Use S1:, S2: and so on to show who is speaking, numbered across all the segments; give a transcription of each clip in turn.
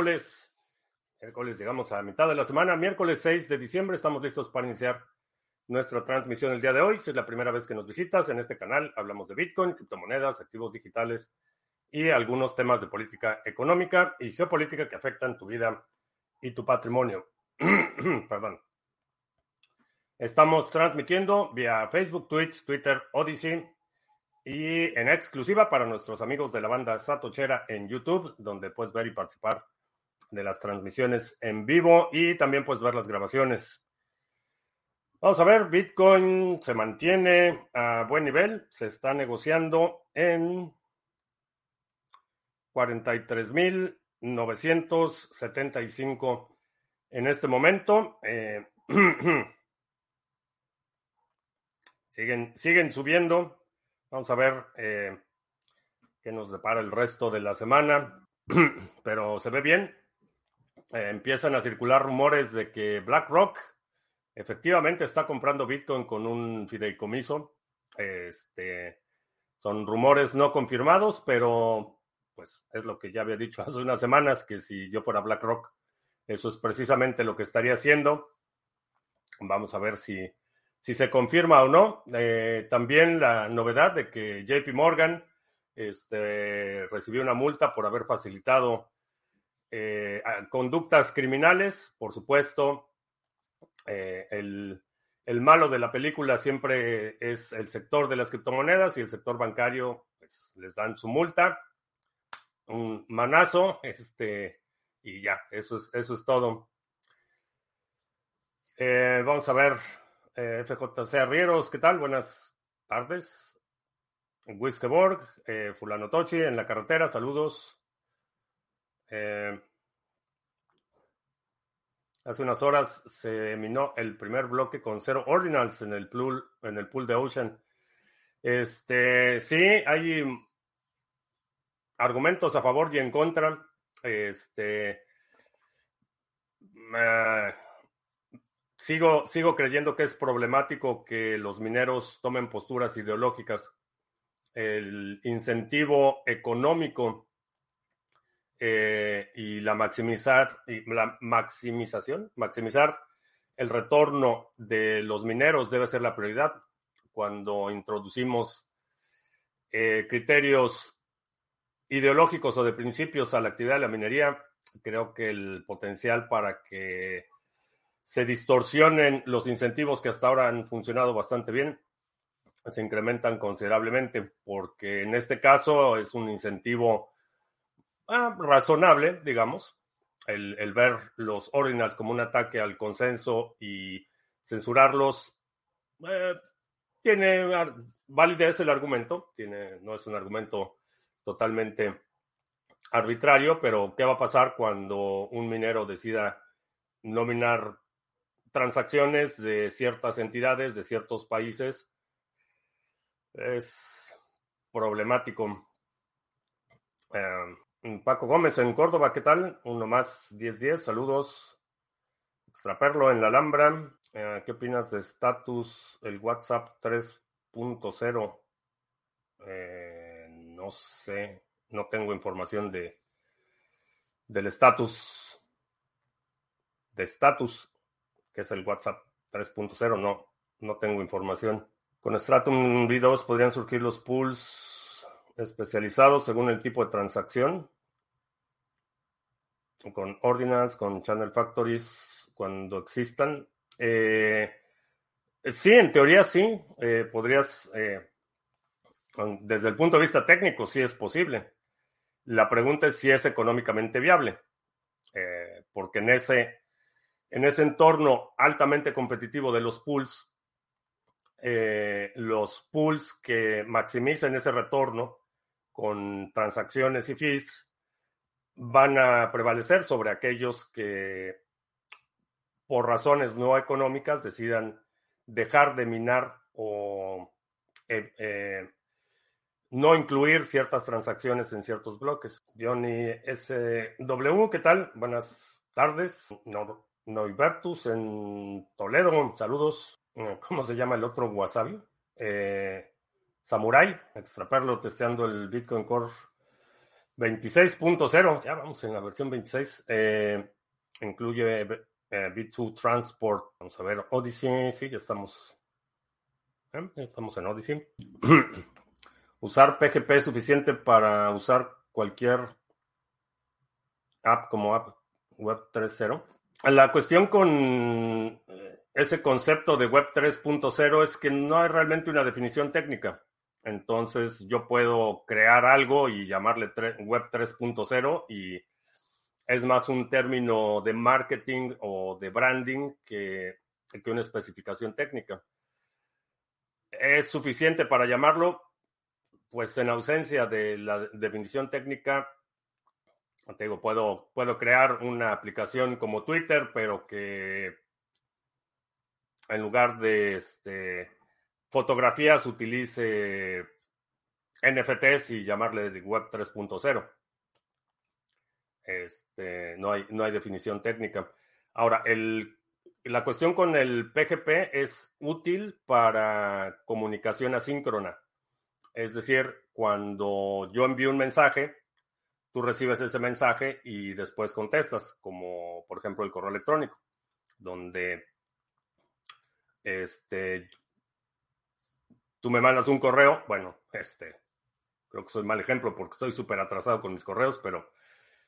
S1: miércoles. Miércoles llegamos a mitad de la semana, miércoles 6 de diciembre. Estamos listos para iniciar nuestra transmisión el día de hoy. Si es la primera vez que nos visitas en este canal, hablamos de Bitcoin, criptomonedas, activos digitales y algunos temas de política económica y geopolítica que afectan tu vida y tu patrimonio. Perdón. Estamos transmitiendo vía Facebook, Twitch, Twitter, Odyssey y en exclusiva para nuestros amigos de la banda Satochera en YouTube, donde puedes ver y participar de las transmisiones en vivo y también puedes ver las grabaciones. Vamos a ver, Bitcoin se mantiene a buen nivel, se está negociando en 43.975 en este momento. Eh, siguen, siguen subiendo. Vamos a ver eh, qué nos depara el resto de la semana, pero se ve bien. Eh, empiezan a circular rumores de que BlackRock efectivamente está comprando Bitcoin con un fideicomiso. Este, son rumores no confirmados, pero pues es lo que ya había dicho hace unas semanas, que si yo fuera BlackRock, eso es precisamente lo que estaría haciendo. Vamos a ver si si se confirma o no. Eh, también la novedad de que JP Morgan este, recibió una multa por haber facilitado eh, conductas criminales. Por supuesto, eh, el, el, malo de la película siempre es el sector de las criptomonedas y el sector bancario pues, les dan su multa, un manazo, este, y ya, eso es, eso es todo. vamos a ver eh, FJC Arrieros, ¿qué tal? Buenas tardes. Wiskeborg, eh, Fulano Tochi en la carretera, saludos. Eh, hace unas horas se minó el primer bloque con cero ordinals en el pool, en el pool de Ocean. Este, sí, hay argumentos a favor y en contra. Este, Sigo, sigo creyendo que es problemático que los mineros tomen posturas ideológicas. El incentivo económico eh, y la maximizar y la maximización, maximizar el retorno de los mineros debe ser la prioridad. Cuando introducimos eh, criterios ideológicos o de principios a la actividad de la minería, creo que el potencial para que se distorsionen los incentivos que hasta ahora han funcionado bastante bien, se incrementan considerablemente, porque en este caso es un incentivo ah, razonable, digamos, el, ver los ordinals como un ataque al consenso y censurarlos. Eh, tiene validez el argumento, tiene, no es un argumento totalmente arbitrario, pero ¿qué va a pasar cuando un minero decida nominar transacciones de ciertas entidades, de ciertos países, es problemático. Eh, Paco Gómez en Córdoba, ¿qué tal? Uno más 10-10, saludos. Extraperlo en la Alhambra. Eh, ¿Qué opinas de status, el WhatsApp 3.0? Eh, no sé, no tengo información de del estatus. De status que es el WhatsApp 3.0. No, no tengo información. Con Stratum V2 podrían surgir los pools especializados según el tipo de transacción. Con Ordinance, con Channel Factories, cuando existan. Eh, sí, en teoría sí. Eh, podrías, eh, desde el punto de vista técnico, sí es posible. La pregunta es si es económicamente viable. porque en ese en ese entorno altamente competitivo de los pools, eh, los pools que maximizan ese retorno con transacciones y fees van a prevalecer sobre aquellos que por razones no económicas decidan dejar de minar o eh, eh, no incluir ciertas transacciones en ciertos bloques. Johnny SW, ¿qué tal? Buenas tardes. No, Noibertus en Toledo, saludos. ¿Cómo se llama el otro Wasabi? Eh, Samurai, extraperlo testeando el Bitcoin Core 26.0, ya vamos en la versión 26. Eh, incluye eh, B2 Transport. Vamos a ver, Odyssey, sí, ya estamos. ¿eh? ya estamos en Odyssey. usar PGP es suficiente para usar cualquier app como app Web 3.0. La cuestión con ese concepto de Web 3.0 es que no hay realmente una definición técnica. Entonces yo puedo crear algo y llamarle Web 3.0 y es más un término de marketing o de branding que, que una especificación técnica. ¿Es suficiente para llamarlo? Pues en ausencia de la definición técnica, digo, puedo, puedo crear una aplicación como Twitter, pero que en lugar de este, fotografías utilice NFTs y llamarle Web 3.0. Este, no, hay, no hay definición técnica. Ahora, el, la cuestión con el PGP es útil para comunicación asíncrona. Es decir, cuando yo envío un mensaje, tú recibes ese mensaje y después contestas, como por ejemplo el correo electrónico, donde este, tú me mandas un correo, bueno, este, creo que soy mal ejemplo porque estoy súper atrasado con mis correos, pero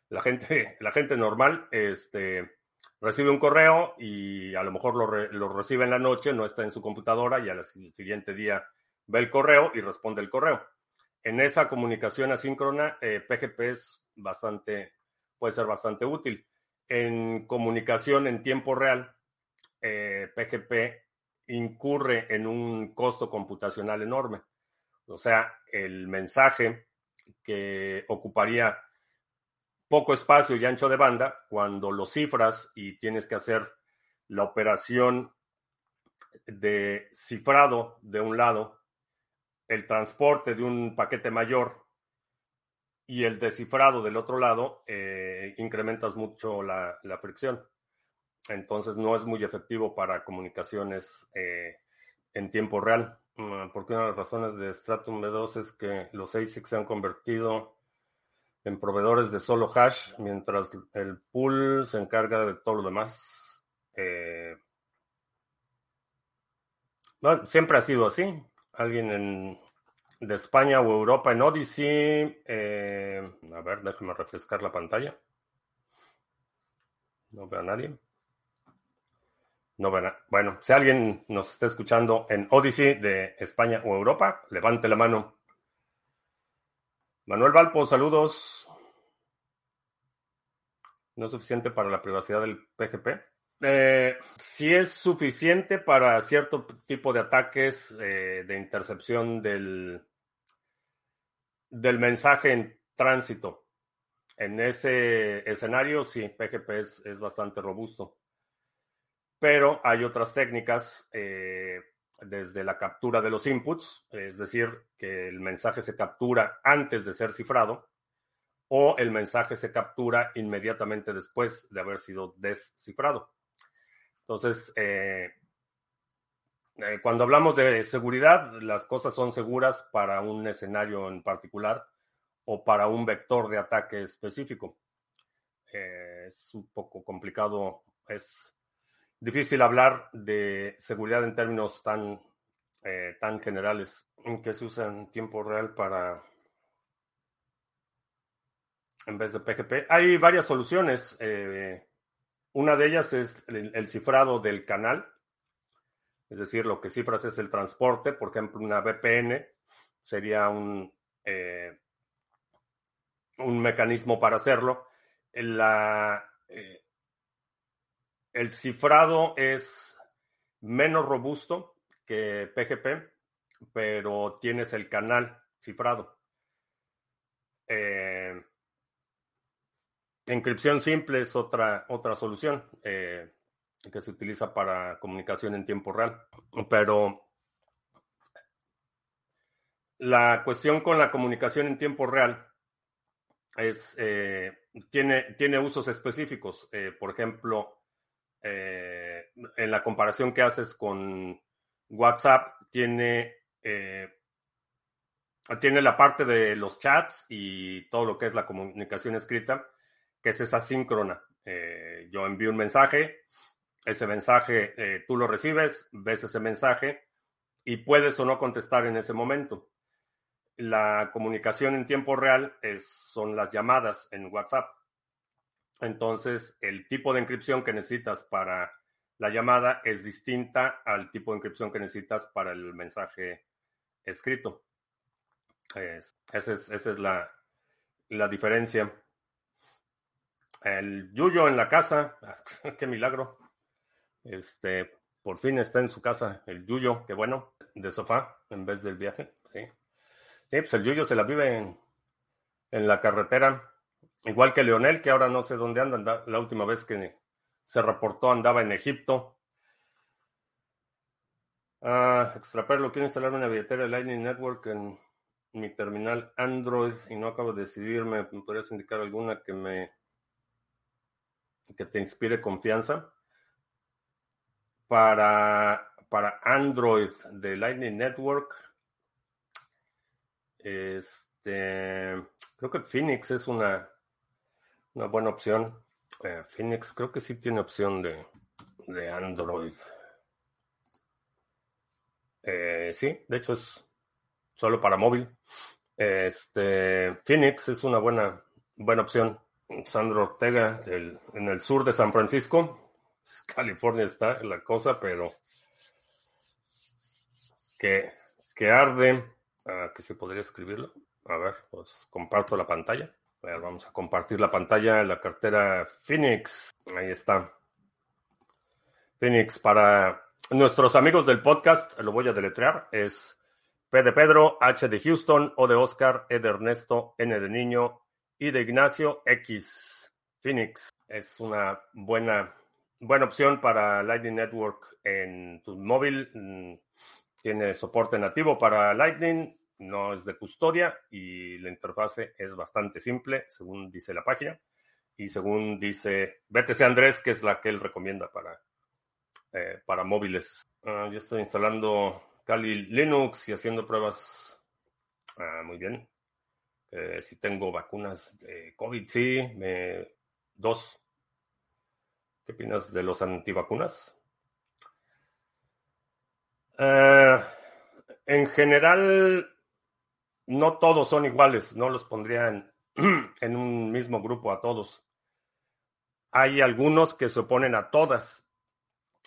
S1: la gente, la gente normal, este, recibe un correo y a lo mejor lo, recibe en la noche, no está en su computadora y al siguiente día ve el correo y responde el correo. En esa comunicación asíncrona, PGP eh, es bastante, puede ser bastante útil. En comunicación en tiempo real, PGP eh, incurre en un costo computacional enorme. O sea, el mensaje que ocuparía poco espacio y ancho de banda, cuando lo cifras y tienes que hacer la operación de cifrado de un lado, el transporte de un paquete mayor y el descifrado del otro lado, eh, incrementas mucho la fricción. Entonces no es muy efectivo para comunicaciones eh, en tiempo real. Mm, porque una de las razones de Stratum B2 es que los ASICs se han convertido en proveedores de solo hash, mientras el pool se encarga de todo lo demás. Eh, siempre ha sido así. Alguien de España o Europa en Odyssey. Eh, a ver, déjame refrescar la pantalla. No veo a nadie. No, bueno, si alguien nos está escuchando en Odyssey de España o Europa, levante la mano. Manuel Valpo, saludos. ¿No es suficiente para la privacidad del PGP? Eh, sí es suficiente para cierto tipo de ataques eh, de intercepción del, del mensaje en tránsito. En ese escenario, sí, PGP es bastante robusto pero hay otras técnicas eh, desde la captura de los inputs, es decir, que el mensaje se captura antes de ser cifrado o el mensaje se captura inmediatamente después de haber sido descifrado. Entonces, eh, eh, cuando hablamos de seguridad, las cosas son seguras para un escenario en particular o para un vector de ataque específico. es un poco complicado, es difícil hablar de seguridad en términos tan, eh, tan generales que se usa en tiempo real para en vez de PGP. Hay varias soluciones. Eh, una de ellas es el, cifrado del canal, es decir, lo que cifras es el transporte. Por ejemplo, una VPN sería un, eh, un mecanismo para hacerlo. La, el cifrado es menos robusto que PGP, pero tienes el canal cifrado. Eh, encripción simple es otra, otra solución eh, que se utiliza para comunicación en tiempo real. Pero la cuestión con la comunicación en tiempo real es, eh, tiene, tiene usos específicos. por ejemplo, eh, en la comparación que haces con WhatsApp, tiene, eh, tiene la parte de los chats y todo lo que es la comunicación escrita, que es esa síncrona. Eh, yo envío un mensaje, ese mensaje tú lo recibes, ves ese mensaje y puedes o no contestar en ese momento. La comunicación en tiempo real son las llamadas en WhatsApp. Entonces, el tipo de encripción que necesitas para la llamada es distinta al tipo de encripción que necesitas para el mensaje escrito. esa es, la, la, diferencia. El Yuyo en la casa, qué milagro. Este, por fin está en su casa el Yuyo, qué bueno, de sofá en vez del viaje. Sí, sí pues el Yuyo se la vive en, en la carretera Igual que Leonel, que ahora no sé dónde anda. La última vez que se reportó andaba en Egipto. Ah, Extraperlo, quiero instalar una billetera Lightning Network en mi terminal Android y no acabo de decidirme. ¿Me podrías indicar alguna que me que te inspire confianza? Para, para Android de Lightning Network, este, creo que Phoenix es una, una buena opción. Eh, Phoenix creo que sí tiene opción de, de Android. Eh, sí, de hecho es solo para móvil. Este, Phoenix es una buena, buena opción. Sandro Ortega, en el sur de San Francisco. California está la cosa, pero que, que arde. Ah, que se podría escribirlo. A ver, pues comparto la pantalla vamos a compartir la pantalla la cartera Phoenix. Ahí está. Phoenix para nuestros amigos del podcast, lo voy a deletrear, es P de Pedro, H de Houston, O de Oscar, E de Ernesto, N de Niño, I de Ignacio, X. Phoenix es una buena, buena opción para Lightning Network en tu móvil. Mm, tiene soporte nativo para Lightning no es de custodia y la interfase es bastante simple, según dice la página. Y según dice BTC Andrés, que es la que él recomienda para, eh, para móviles. Ah, yo estoy instalando Kali Linux y haciendo pruebas. Ah, muy bien. Eh, si tengo vacunas de COVID, sí, me, dos. ¿Qué opinas de los antivacunas? Eh, en general, no todos son iguales, no los pondrían en un mismo grupo a todos. Hay algunos que se oponen a todas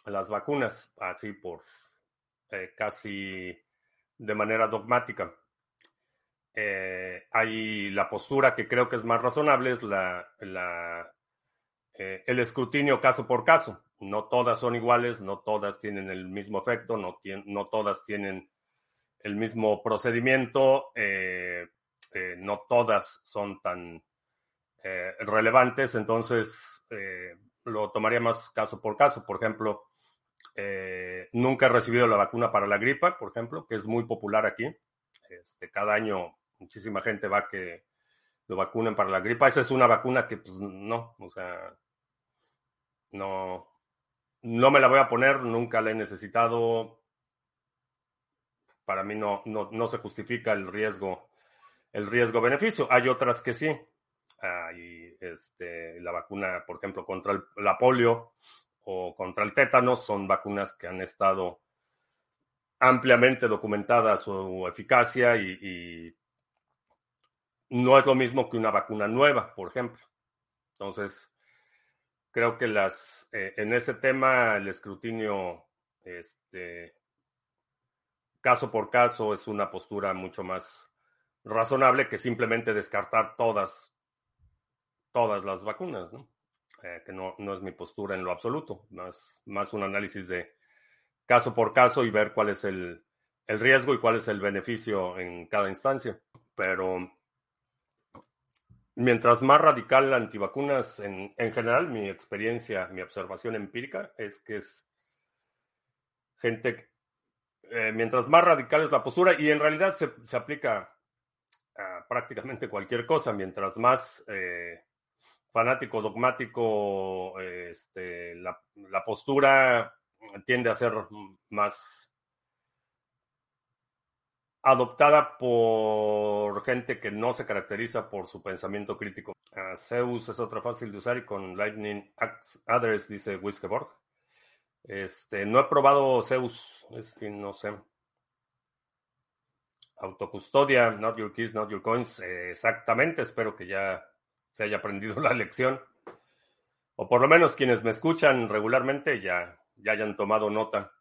S1: las vacunas, así por eh, casi de manera dogmática. Eh, hay la postura que creo que es más razonable, es la, eh, el escrutinio caso por caso. No todas son iguales, no todas tienen el mismo efecto, no, no todas tienen el mismo procedimiento, eh, eh, no todas son tan eh, relevantes, entonces lo tomaría más caso por caso. Por ejemplo, nunca he recibido la vacuna para la gripa, por ejemplo, que es muy popular aquí. Este, cada año muchísima gente va que lo vacunen para la gripa. Esa es una vacuna que, pues, no, o sea, no, no me la voy a poner, nunca la he necesitado para mí no, no, se justifica el riesgo, el riesgo-beneficio. Hay otras que sí. Hay este, la vacuna, por ejemplo, contra la polio o contra el tétano, son vacunas que han estado ampliamente documentada su eficacia y, no es lo mismo que una vacuna nueva, por ejemplo. Entonces, creo que las eh, en ese tema el escrutinio este, caso por caso es una postura mucho más razonable que simplemente descartar todas, todas las vacunas, ¿no? Eh, que no, no, es mi postura en lo absoluto, más, más un análisis de caso por caso y ver cuál es el, el riesgo y cuál es el beneficio en cada instancia. Pero mientras más radical la antivacunas, en, en general, mi experiencia, mi observación empírica es que es gente eh, mientras más radical es la postura, y en realidad se, aplica a prácticamente cualquier cosa, mientras más eh, fanático, dogmático, este, la, postura tiende a ser más adoptada por gente que no se caracteriza por su pensamiento crítico. Uh, Zeus es otra fácil de usar y con Lightning Address, dice Wiskeborg. Este, no he probado Zeus, es decir, no sé. Autocustodia, not your keys, not your coins. Eh, exactamente, espero que ya se haya aprendido la lección. O por lo menos quienes me escuchan regularmente ya, ya hayan tomado nota.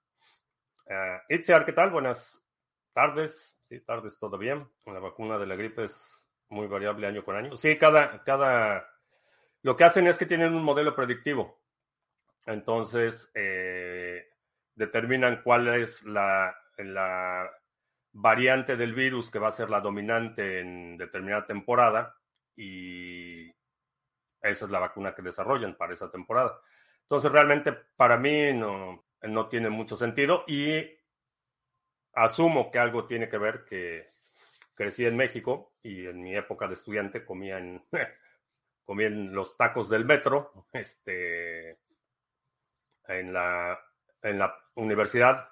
S1: Uh, ¿qué tal? Buenas tardes. Sí, tardes bien. La vacuna de la gripe es muy variable año con año. Sí, cada, cada, lo que hacen es que tienen un modelo predictivo. Entonces, eh, determinan cuál es la, variante del virus que va a ser la dominante en determinada temporada y esa es la vacuna que desarrollan para esa temporada. Entonces, realmente para mí no, no tiene mucho sentido y asumo que algo tiene que ver que crecí en México y en mi época de estudiante comía en los tacos del metro, este, en la, en la universidad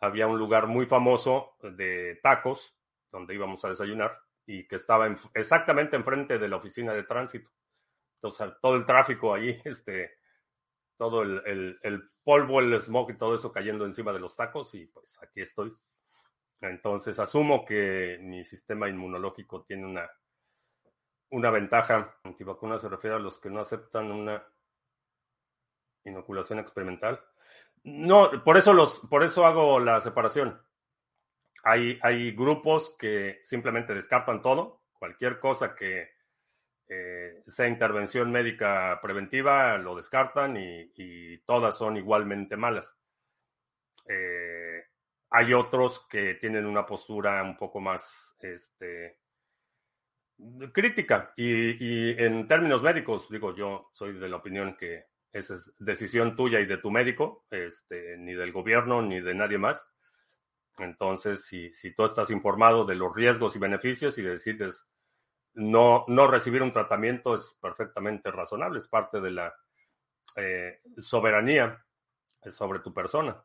S1: había un lugar muy famoso de tacos donde íbamos a desayunar y que estaba exactamente enfrente de la oficina de tránsito. Entonces, todo el tráfico ahí, este, todo el, el, polvo, el smog y todo eso cayendo encima de los tacos y pues aquí estoy. Entonces, asumo que mi sistema inmunológico tiene una, una ventaja. Antivacuna se refiere a los que no aceptan una inoculación experimental. No, por eso los, por eso hago la separación. Hay, hay grupos que simplemente descartan todo, cualquier cosa que eh, sea intervención médica preventiva, lo descartan y, todas son igualmente malas. Eh, hay otros que tienen una postura un poco más este, crítica y, y en términos médicos, digo, yo soy de la opinión que esa es decisión tuya y de tu médico, este, ni del gobierno ni de nadie más. Entonces, si, si tú estás informado de los riesgos y beneficios y decides no, no recibir un tratamiento, es perfectamente razonable, es parte de la eh, soberanía sobre tu persona.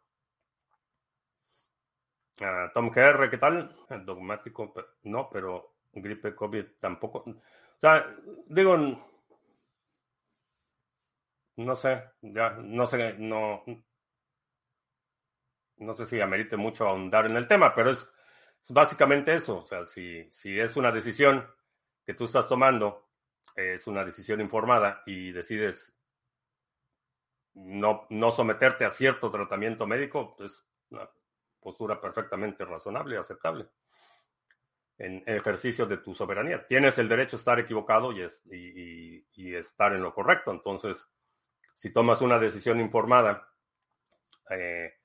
S1: Uh, Tom GR, ¿qué tal? Dogmático, no, pero gripe COVID tampoco. O sea, digo, no sé, ya, no sé, no, no sé si amerite mucho ahondar en el tema, pero es, básicamente eso. O sea, si, si es una decisión que tú estás tomando, es una decisión informada y decides no, no someterte a cierto tratamiento médico, pues una postura perfectamente razonable y aceptable en ejercicio de tu soberanía. Tienes el derecho a estar equivocado y, es, y, y estar en lo correcto. Entonces, si tomas una decisión informada eh,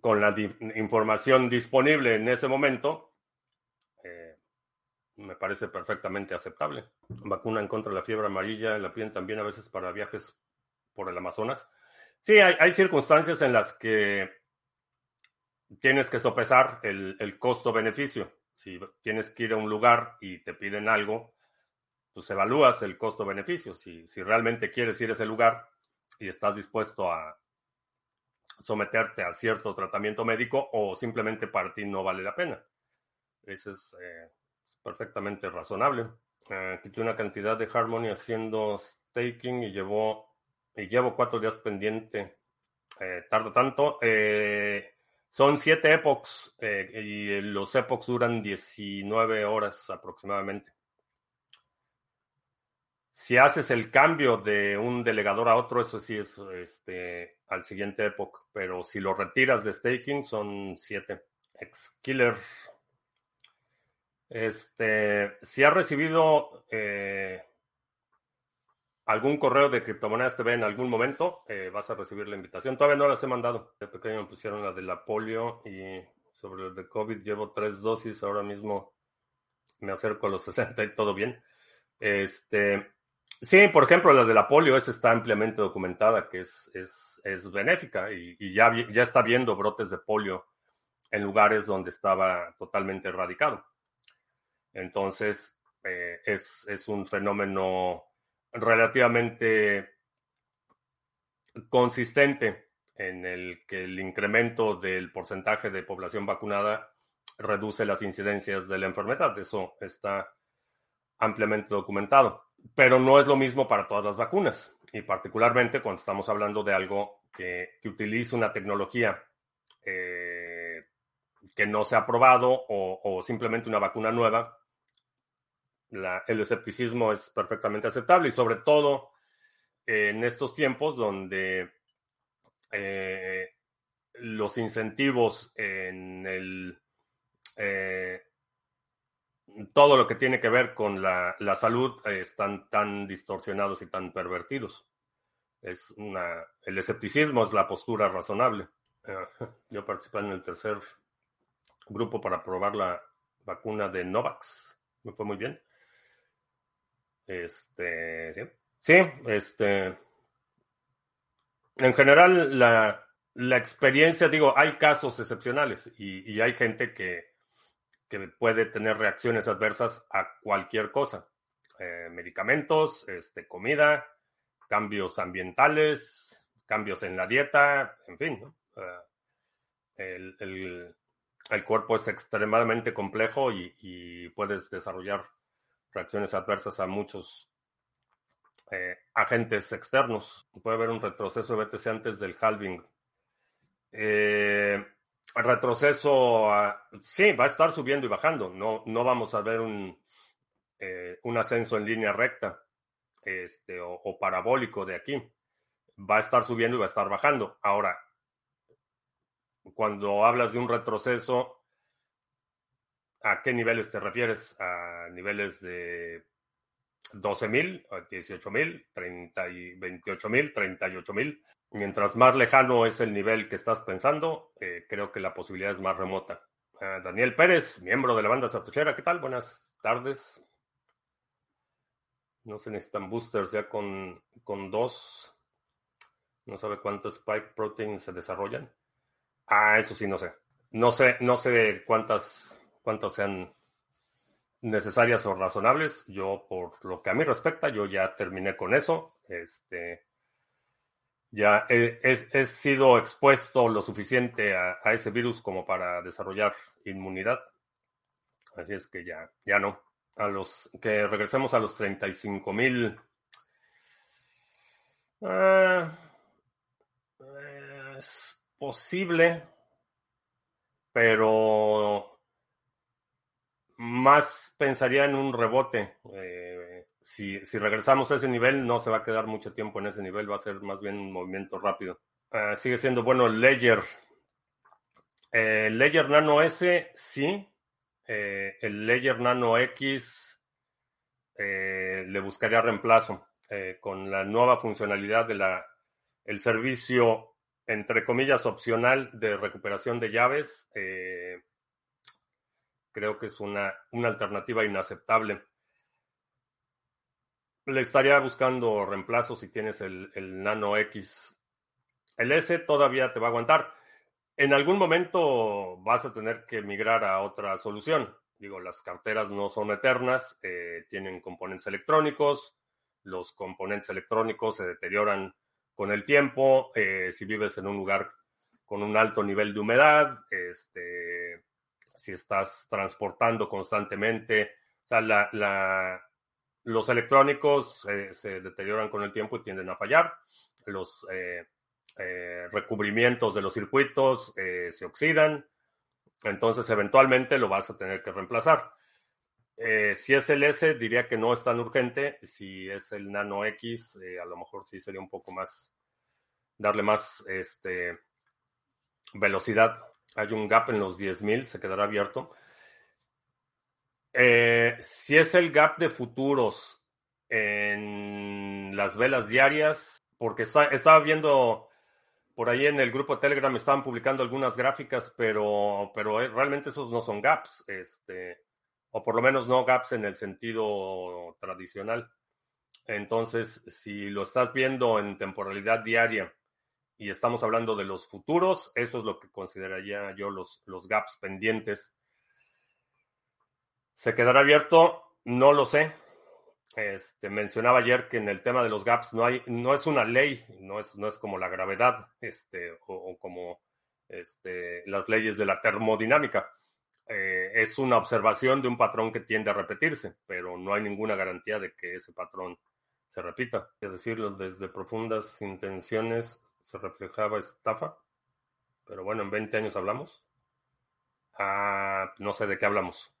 S1: con la información disponible en ese momento, eh, me parece perfectamente aceptable. Vacuna en contra la fiebre amarilla, la piden también a veces para viajes por el Amazonas. Sí, hay, circunstancias en las que tienes que sopesar el, costo-beneficio. Si tienes que ir a un lugar y te piden algo, pues evalúas el costo-beneficio. Si realmente quieres ir a ese lugar, y estás dispuesto a someterte a cierto tratamiento médico o simplemente para ti no vale la pena. Eso es eh, perfectamente razonable. Eh, quité una cantidad de Harmony haciendo staking y llevó y llevo cuatro días pendiente. Eh, tarda tanto. Eh, son siete epochs y los epochs duran 19 horas aproximadamente. Si haces el cambio de un delegador a otro, eso sí es este, al siguiente época. Pero si lo retiras de staking, son siete. Ex-Killer. Este, si has recibido eh, algún correo de Criptomonedas TV en algún momento, eh, vas a recibir la invitación. Todavía no las he mandado. De pequeño me pusieron la de la polio y sobre el de COVID llevo tres dosis. Ahora mismo me acerco a los 60 y todo bien. Este, Sí, por ejemplo, la de la polio, esa está ampliamente documentada, que es, es, es benéfica y, ya, ya está viendo brotes de polio en lugares donde estaba totalmente erradicado. Entonces, eh, es, es un fenómeno relativamente consistente en el que el incremento del porcentaje de población vacunada reduce las incidencias de la enfermedad. Eso está ampliamente documentado. Pero no es lo mismo para todas las vacunas. Y particularmente cuando estamos hablando de algo que, que utiliza una tecnología eh, que no se ha probado o, simplemente una vacuna nueva, el escepticismo es perfectamente aceptable y sobre todo en estos tiempos donde eh, los incentivos en el eh, todo lo que tiene que ver con la, la salud eh, están tan distorsionados y tan pervertidos. Es una, el escepticismo es la postura razonable. yo participé en el tercer grupo para probar la vacuna de Novax. Me fue muy bien. Este, sí, sí este, en general la, la experiencia, digo, hay casos excepcionales y, y hay gente que, que, puede tener reacciones adversas a cualquier cosa. Eh, medicamentos, este, comida, cambios ambientales, cambios en la dieta, en fin. el, el, el, cuerpo es extremadamente complejo y, puedes desarrollar reacciones adversas a muchos eh, agentes externos. Puede haber un retroceso de BTC antes del halving. Eh, retroceso, uh, sí, va a estar subiendo y bajando. No, no vamos a ver un, eh, un ascenso en línea recta este, o, o, parabólico de aquí. Va a estar subiendo y va a estar bajando. Ahora, cuando hablas de un retroceso, ¿a qué niveles te refieres? ¿A niveles de 12 mil, 18 mil, 28 mil, 38 mil? Mientras más lejano es el nivel que estás pensando, eh, creo que la posibilidad es más remota. Uh, Daniel Pérez, miembro de la banda Satoshera, ¿qué tal? Buenas tardes. No se necesitan boosters ya con, con dos. No sabe cuántos spike proteins se desarrollan. Ah, eso sí, no sé. No sé, no sé cuántas, cuántas sean necesarias o razonables. Yo, por lo que a mí respecta, yo ya terminé con eso. Este, ya he, he, he sido expuesto lo suficiente a, ese virus como para desarrollar inmunidad. Así es que ya, ya no. A los que regresemos a los 35 mil. Uh, es posible, pero más pensaría en un rebote. Eh, si, regresamos a ese nivel, no se va a quedar mucho tiempo en ese nivel, va a ser más bien un movimiento rápido. Uh, sigue siendo bueno el Ledger. Eh, Ledger Nano S, sí. Eh, el Ledger Nano X eh, le buscaría reemplazo eh, con la nueva funcionalidad de la el servicio entre comillas, opcional de recuperación de llaves, eh, creo que es una, una alternativa inaceptable. Le estaría buscando reemplazo si tienes el, Nano X. El S todavía te va a aguantar. En algún momento vas a tener que migrar a otra solución. Digo, las carteras no son eternas, eh, tienen componentes electrónicos. Los componentes electrónicos se deterioran con el tiempo, eh, si vives en un lugar con un alto nivel de humedad, este, si estás transportando constantemente, o sea, la, la, los electrónicos se deterioran con el tiempo y tienden a fallar, los eh, eh recubrimientos de los circuitos eh, se oxidan, entonces eventualmente lo vas a tener que reemplazar. Si es el S, diría que no es tan urgente. Si es el Nano X, a lo mejor sí sería un poco más, darle más este, velocidad. Hay un gap en los 10.000, se quedará abierto. Eh, si es el gap de futuros en las velas diarias, porque estaba viendo por ahí en el grupo de Telegram, estaban publicando algunas gráficas, pero, pero realmente esos no son gaps. Este, o por lo menos no gaps en el sentido tradicional. Entonces, si lo estás viendo en temporalidad diaria y estamos hablando de los futuros, eso es lo que consideraría yo los, los gaps pendientes. ¿Se quedará abierto? No lo sé. Este, mencionaba ayer que en el tema de los gaps no hay, no es una ley, no es, no es como la gravedad, este, o, como este, las leyes de la termodinámica eh, es una observación de un patrón que tiende a repetirse, pero no hay ninguna garantía de que ese patrón se repita. Es decirlo, desde profundas intenciones se reflejaba estafa, pero bueno, en 20 años hablamos. Ah, no sé de qué hablamos.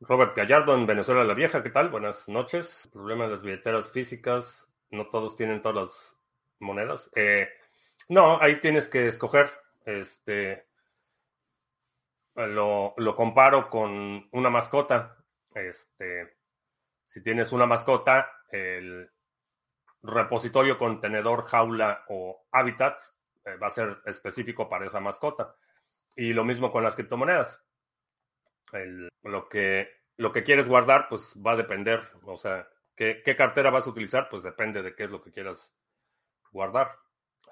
S1: Robert Gallardo en Venezuela la Vieja, ¿qué tal? Buenas noches. Problema de las billeteras físicas, no todos tienen todas las monedas. Eh, no, ahí tienes que escoger. Este lo, lo comparo con una mascota. Este, si tienes una mascota, el repositorio, contenedor, jaula o hábitat eh, va a ser específico para esa mascota. Y lo mismo con las criptomonedas. El, lo, que, lo que quieres guardar, pues va a depender. O sea, ¿qué, qué cartera vas a utilizar? Pues depende de qué es lo que quieras guardar.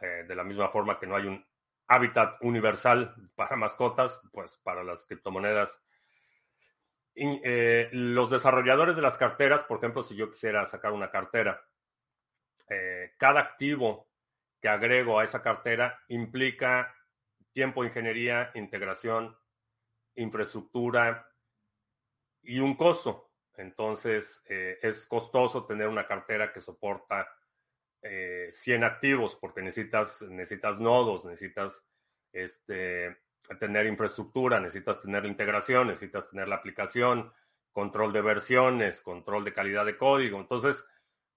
S1: Eh, de la misma forma que no hay un hábitat universal para mascotas, pues para las criptomonedas. Eh, los desarrolladores de las carteras, por ejemplo, si yo quisiera sacar una cartera, eh, cada activo que agrego a esa cartera implica tiempo, ingeniería, integración, infraestructura y un costo. Entonces, eh, es costoso tener una cartera que soporta 100 eh, activos porque necesitas, necesitas nodos, necesitas este, tener infraestructura, necesitas tener integración, necesitas tener la aplicación, control de versiones, control de calidad de código. Entonces,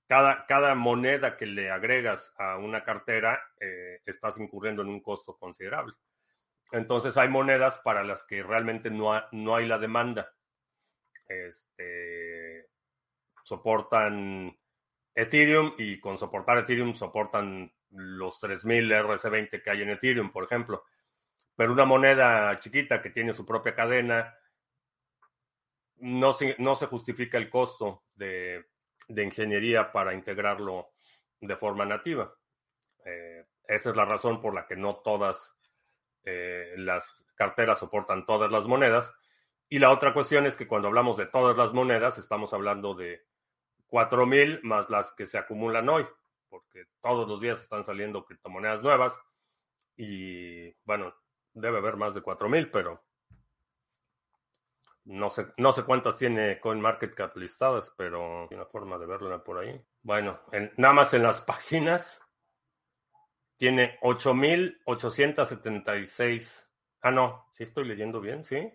S1: cada, cada moneda que le agregas a una cartera, eh, estás incurriendo en un costo considerable. Entonces, hay monedas para las que realmente no, no hay la demanda. Este, soportan Ethereum y con soportar Ethereum soportan los 3000 RC20 que hay en Ethereum, por ejemplo. Pero una moneda chiquita que tiene su propia cadena, no se, justifica el costo de, ingeniería para integrarlo de forma nativa. Eh, esa es la razón por la que no todas eh, las carteras soportan todas las monedas. Y la otra cuestión es que cuando hablamos de todas las monedas, estamos hablando de 4.000 más las que se acumulan hoy, porque todos los días están saliendo criptomonedas nuevas y bueno, debe haber más de 4.000, pero no sé, no sé cuántas tiene CoinMarketCap listadas, pero hay una forma de verla por ahí. Bueno, nada más en las páginas tiene 8.876. Ah, no, sí estoy leyendo bien, sí.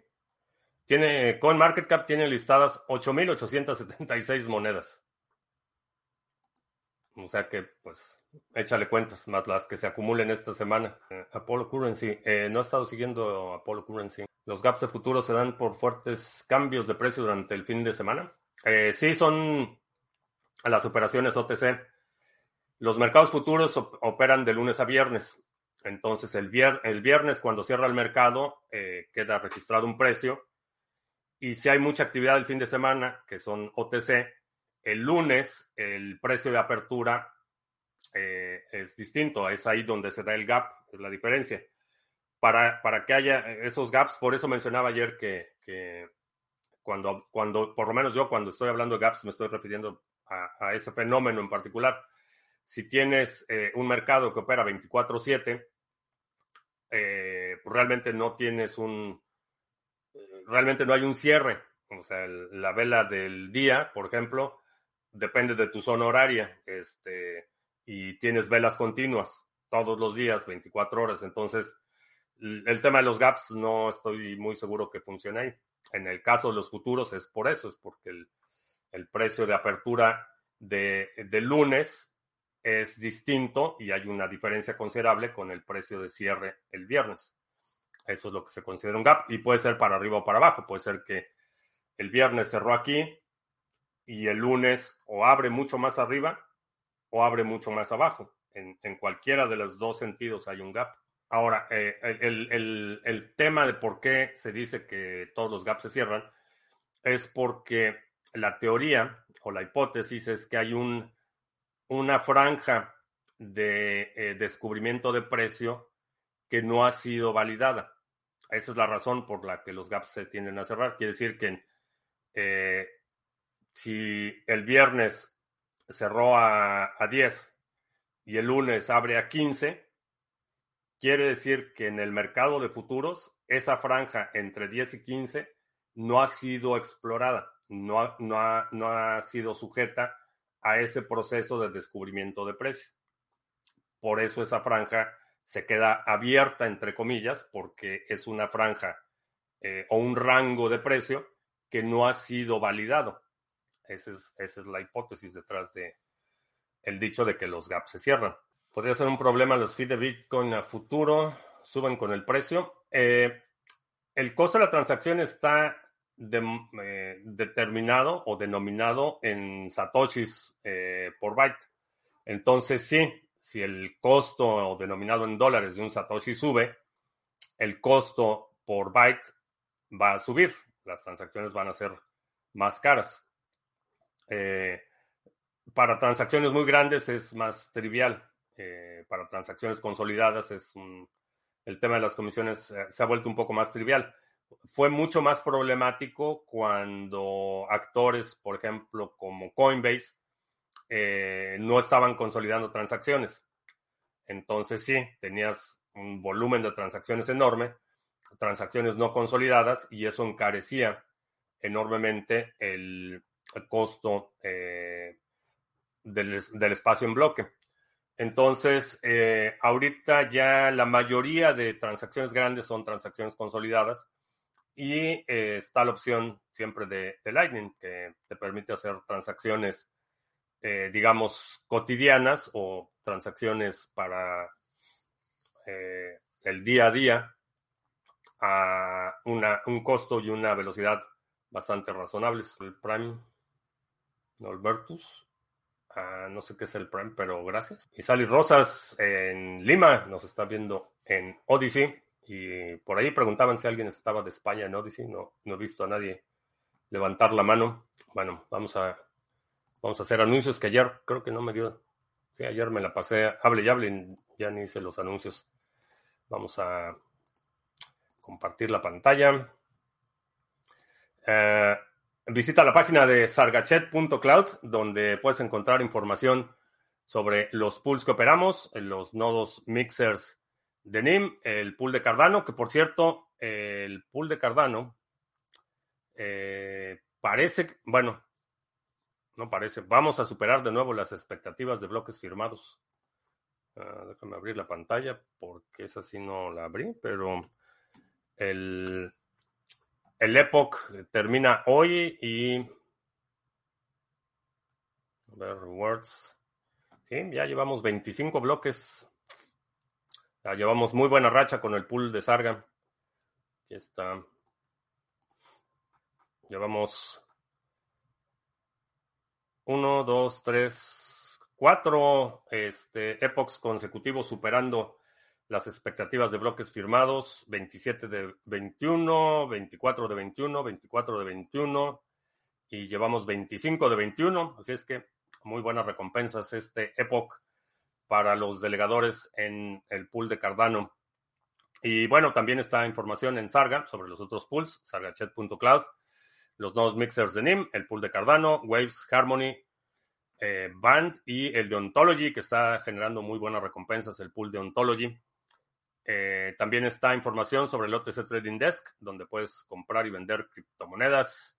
S1: Tiene, CoinMarketCap tiene listadas 8.876 monedas. O sea que, pues, échale cuentas, más las que se acumulen esta semana. Eh, Apollo Currency, eh, no he estado siguiendo Apollo Currency. Los gaps de futuro se dan por fuertes cambios de precio durante el fin de semana. Eh, sí, son las operaciones OTC. Los mercados futuros operan de lunes a viernes. Entonces, el, el viernes, cuando cierra el mercado, queda registrado un precio. Y si hay mucha actividad el fin de semana, que son OTC, el lunes el precio de apertura eh, es distinto, es ahí donde se da el gap, es la diferencia. Para, para que haya esos gaps, por eso mencionaba ayer que, cuando, cuando, por lo menos yo cuando estoy hablando de gaps, me estoy refiriendo a, ese fenómeno en particular. Si tienes eh, un mercado que opera 24/7, eh, pues realmente no tienes un, realmente no hay un cierre. O sea, la vela del día, por ejemplo, depende de tu zona horaria, este, y tienes velas continuas todos los días, 24 horas. Entonces, el tema de los gaps no estoy muy seguro que funcione ahí. En el caso de los futuros es por eso, es porque el, precio de apertura de, lunes es distinto y hay una diferencia considerable con el precio de cierre el viernes. Eso es lo que se considera un gap y puede ser para arriba o para abajo. Puede ser que el viernes cerró aquí, y el lunes o abre mucho más arriba o abre mucho más abajo. En, cualquiera de los dos sentidos hay un gap. Ahora, eh, el, tema de por qué se dice que todos los gaps se cierran es porque la teoría o la hipótesis es que hay un, una franja de eh, descubrimiento de precio que no ha sido validada. Esa es la razón por la que los gaps se tienden a cerrar. Quiere decir que eh, si el viernes cerró a, 10 y el lunes abre a 15, quiere decir que en el mercado de futuros, esa franja entre 10 y 15 no ha sido explorada, no ha, no ha, no ha sido sujeta a ese proceso de descubrimiento de precio. Por eso esa franja se queda abierta, entre comillas, porque es una franja eh, o un rango de precio que no ha sido validado. Esa es, esa es la hipótesis detrás de el dicho de que los gaps se cierran. Podría ser un problema los fees de Bitcoin a futuro, suben con el precio. Eh, el costo de la transacción está eh, determinado o denominado en satoshis por byte. Entonces, sí, si el costo denominado en dólares de un satoshi sube, el costo por byte va a subir. Las transacciones van a ser más caras. para transacciones muy grandes es más trivial. Eh, para transacciones consolidadas es el tema de las comisiones eh, se ha vuelto un poco más trivial. Fue mucho más problemático cuando actores, por ejemplo, como Coinbase, eh, no estaban consolidando transacciones. Entonces sí, tenías un volumen de transacciones enorme, transacciones no consolidadas, y eso encarecía enormemente el, costo del espacio en bloque. Entonces, eh, ahorita ya la mayoría de transacciones grandes son transacciones consolidadas y eh, está la opción siempre de, Lightning que te permite hacer transacciones, eh, digamos, cotidianas o transacciones para el día a día a una, un costo y una velocidad bastante razonables. El Prime Norbertus no sé qué es el Prime, pero gracias. Y Sally Rosas en Lima nos está viendo en Odyssey. Y por ahí preguntaban si alguien estaba de España en Odyssey. No, no he visto a nadie levantar la mano. Bueno, vamos a, vamos a hacer anuncios que ayer creo que no me dio. Sí, ayer me la pasé, hable y hable, ya ni hice los anuncios. Vamos a compartir la pantalla. Eh, Visita la página de sargachet.cloud, donde puedes encontrar información sobre los pools que operamos, los nodos mixers de NIM, el pool de Cardano, que por cierto, el pool de Cardano eh, parece, bueno, no parece, vamos a superar de nuevo las expectativas de bloques firmados. Ah, déjame abrir la pantalla porque esa sí no la abrí, pero el, el Epoch termina hoy y. A ver, rewards. Sí, ya llevamos 25 bloques. Ya llevamos muy buena racha con el pool de Sarga. Aquí está. Llevamos 1, 2, 3, 4 este, epochs consecutivos superando las expectativas de bloques firmados, 27 de 21, 24 de 21, 24 de 21 y llevamos 25 de 21. Así es que muy buenas recompensas este Epoch para los delegadores en el pool de Cardano. Y bueno, también está información en Sarga sobre los otros pools, sargachet.cloud, los nodos mixers de NIM, el pool de Cardano, Waves, Harmony, eh, Band y el de Ontology, que está generando muy buenas recompensas, el pool de Ontology. Eh, también está información sobre el OTC Trading Desk, donde puedes comprar y vender criptomonedas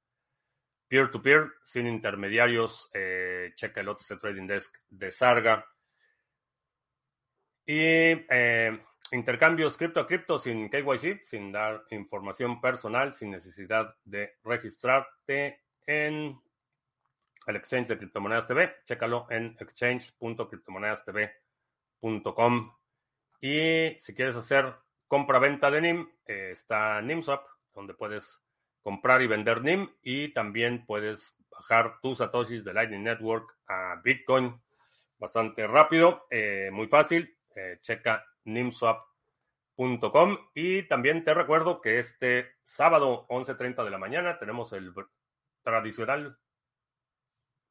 S1: peer-to-peer, sin intermediarios. Eh, checa el OTC Trading Desk de Sarga. Y intercambios cripto a cripto sin KYC, sin dar información personal, sin necesidad de registrarte en el exchange de criptomonedas TV. Chécalo en exchange.criptomonedastv.com. Y si quieres hacer compra-venta de NIM, eh, está NIMSwap, donde puedes comprar y vender NIM y también puedes bajar tus satoshis de Lightning Network a Bitcoin bastante rápido, eh, muy fácil. Eh, checa nimswap.com y también te recuerdo que este sábado 11.30 de la mañana tenemos el tradicional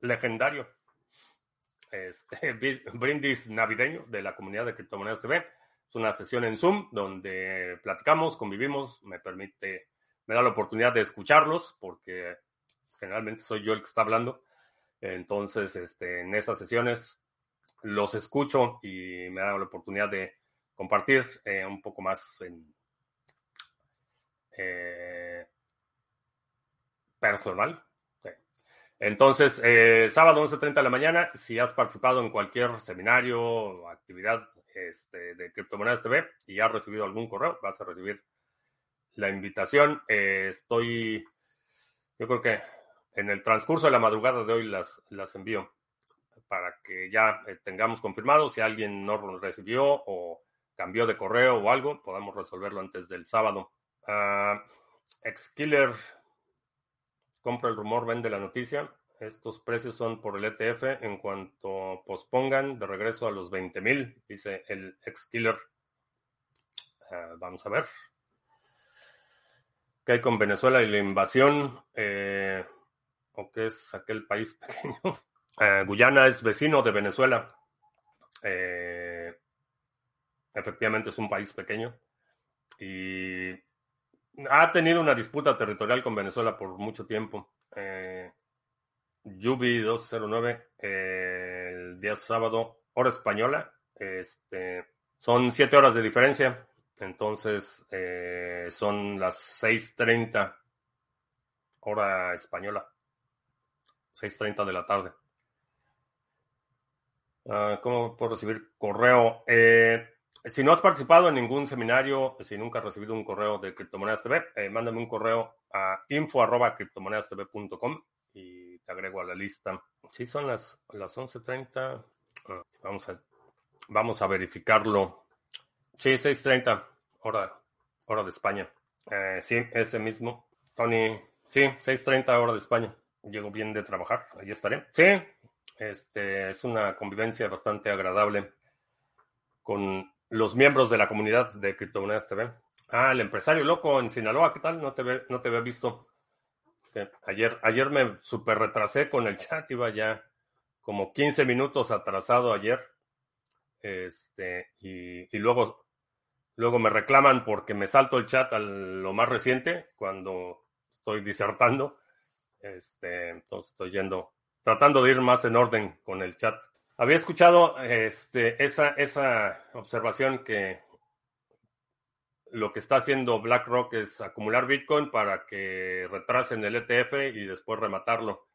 S1: legendario este, brindis navideño de la comunidad de criptomonedas TV es una sesión en Zoom donde platicamos, convivimos, me permite, me da la oportunidad de escucharlos porque generalmente soy yo el que está hablando. Entonces, este, en esas sesiones los escucho y me da la oportunidad de compartir un poco más en personal. Entonces, eh, sábado 11.30 de la mañana, si has participado en cualquier seminario o actividad este, de Criptomonedas TV y has recibido algún correo, vas a recibir la invitación. Eh, estoy, yo creo que en el transcurso de la madrugada de hoy las, las envío para que ya eh, tengamos confirmado si alguien no recibió o cambió de correo o algo, podamos resolverlo antes del sábado. Uh, Xkiller compra el rumor, vende la noticia. Estos precios son por el ETF en cuanto pospongan de regreso a los 20 mil, dice el ex killer. Ah, vamos a ver. ¿Qué hay con Venezuela y la invasión? Eh, ¿O qué es aquel país pequeño? Ah, Guyana es vecino de Venezuela. Eh, efectivamente es un país pequeño. Y ha tenido una disputa territorial con Venezuela por mucho tiempo. Eh, Yubi 209, el día sábado, hora española. Este, son siete horas de diferencia. Entonces, eh, son las 6.30 hora española. 6.30 de la tarde. Ah, ¿Cómo puedo recibir correo? Eh, si no has participado en ningún seminario, si nunca has recibido un correo de Criptomonedas TV, eh, mándame un correo a info.criptomonedastv.com y te agrego a la lista. Sí, son las, las 11.30. Ah, vamos, a, vamos a verificarlo. Sí, 6.30, hora, hora de España. Eh, sí, ese mismo. Tony, sí, 6.30 hora de España. Llego bien de trabajar, ahí estaré. Sí, este, es una convivencia bastante agradable con los miembros de la comunidad de Criptomonedas TV. Ah, el empresario loco en Sinaloa, ¿qué tal? No te, ve, no te había visto. Ayer, ayer me super retrasé con el chat, iba ya como 15 minutos atrasado ayer. Este, y, y luego, luego me reclaman porque me salto el chat a lo más reciente cuando estoy disertando. Este, entonces estoy yendo, tratando de ir más en orden con el chat. Había escuchado este, esa, esa observación que lo que está haciendo BlackRock es acumular Bitcoin para que retrasen el ETF y después rematarlo.